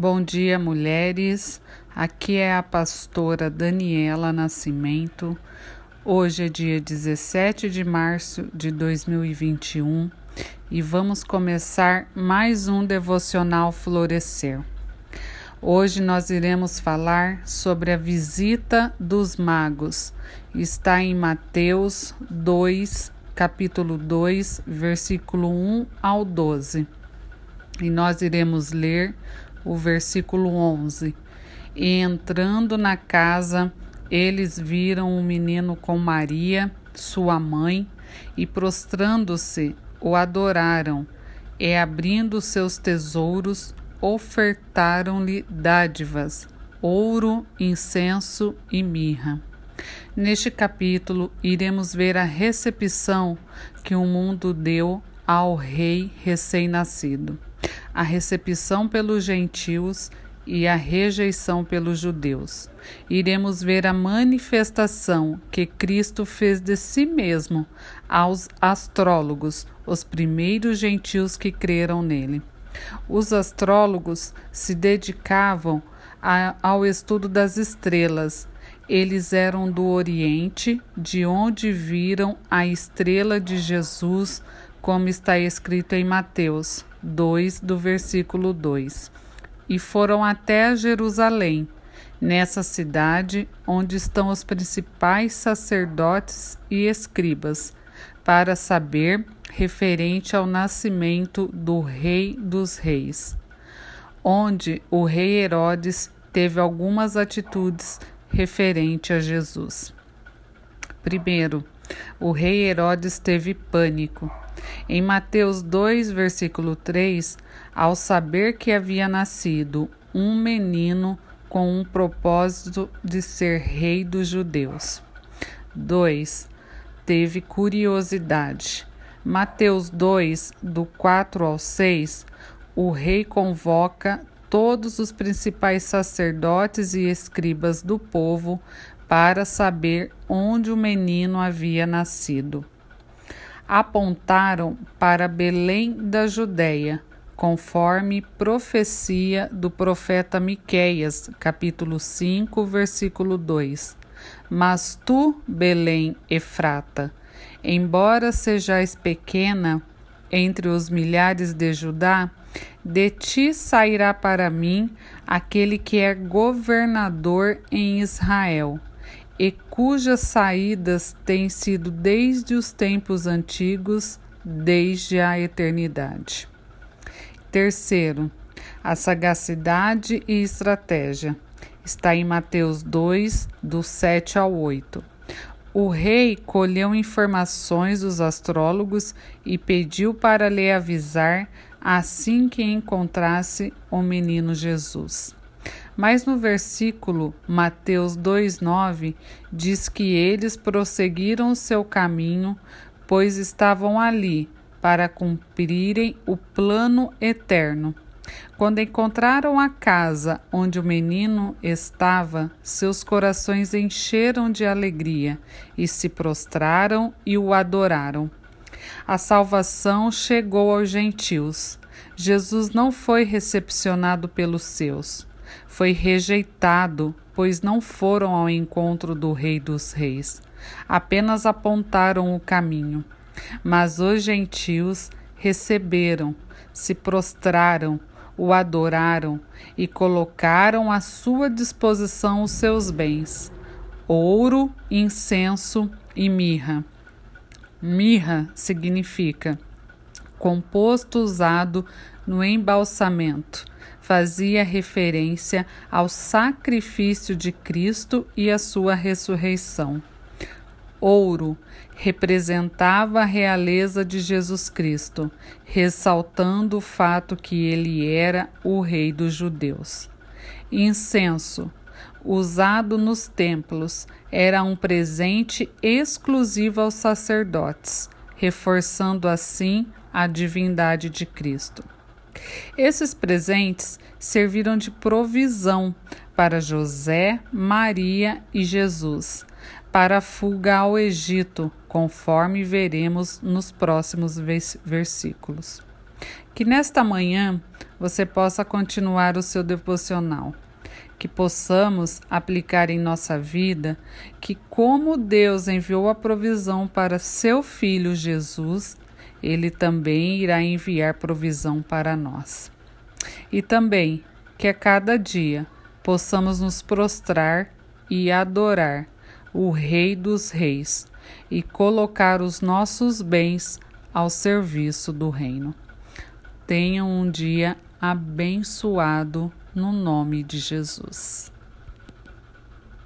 Bom dia, mulheres. Aqui é a pastora Daniela Nascimento. Hoje é dia 17 de março de 2021 e vamos começar mais um devocional Florescer. Hoje nós iremos falar sobre a visita dos magos. Está em Mateus 2, capítulo 2, versículo 1 ao 12. E nós iremos ler o versículo 11. E entrando na casa, eles viram o menino com Maria, sua mãe, e prostrando-se, o adoraram, e abrindo seus tesouros, ofertaram-lhe dádivas, ouro, incenso e mirra. Neste capítulo, iremos ver a recepção que o mundo deu ao rei recém-nascido a recepção pelos gentios e a rejeição pelos judeus. Iremos ver a manifestação que Cristo fez de si mesmo aos astrólogos, os primeiros gentios que creram nele. Os astrólogos se dedicavam a, ao estudo das estrelas. Eles eram do Oriente, de onde viram a estrela de Jesus, como está escrito em Mateus 2, do versículo 2. E foram até Jerusalém, nessa cidade onde estão os principais sacerdotes e escribas, para saber referente ao nascimento do Rei dos Reis, onde o rei Herodes teve algumas atitudes referente a Jesus. Primeiro, o rei Herodes teve pânico em Mateus 2, versículo 3, ao saber que havia nascido um menino com um propósito de ser rei dos judeus. 2. Teve curiosidade. Mateus 2, do 4 ao 6, o rei convoca todos os principais sacerdotes e escribas do povo para saber onde o menino havia nascido apontaram para Belém da Judéia, conforme profecia do profeta Miqueias, capítulo 5, versículo 2. Mas tu, Belém Efrata, embora sejais pequena entre os milhares de Judá, de ti sairá para mim aquele que é governador em Israel e cujas saídas têm sido desde os tempos antigos, desde a eternidade. Terceiro, a sagacidade e estratégia. Está em Mateus 2, do 7 ao 8. O rei colheu informações dos astrólogos e pediu para lhe avisar assim que encontrasse o menino Jesus. Mas no versículo Mateus 2,9 diz que eles prosseguiram seu caminho, pois estavam ali para cumprirem o plano eterno. Quando encontraram a casa onde o menino estava, seus corações encheram de alegria e se prostraram e o adoraram. A salvação chegou aos gentios. Jesus não foi recepcionado pelos seus foi rejeitado, pois não foram ao encontro do Rei dos Reis, apenas apontaram o caminho. Mas os gentios receberam, se prostraram, o adoraram e colocaram à sua disposição os seus bens: ouro, incenso e mirra. Mirra significa composto usado no embalsamento fazia referência ao sacrifício de Cristo e a sua ressurreição. Ouro representava a realeza de Jesus Cristo, ressaltando o fato que ele era o Rei dos Judeus. Incenso, usado nos templos, era um presente exclusivo aos sacerdotes, reforçando assim a divindade de Cristo. Esses presentes serviram de provisão para José, Maria e Jesus, para a fuga ao Egito, conforme veremos nos próximos versículos. Que nesta manhã você possa continuar o seu devocional. Que possamos aplicar em nossa vida que, como Deus enviou a provisão para seu Filho Jesus, Ele também irá enviar provisão para nós. E também que a cada dia possamos nos prostrar e adorar o Rei dos Reis e colocar os nossos bens ao serviço do Reino. Tenham um dia abençoado no nome de Jesus.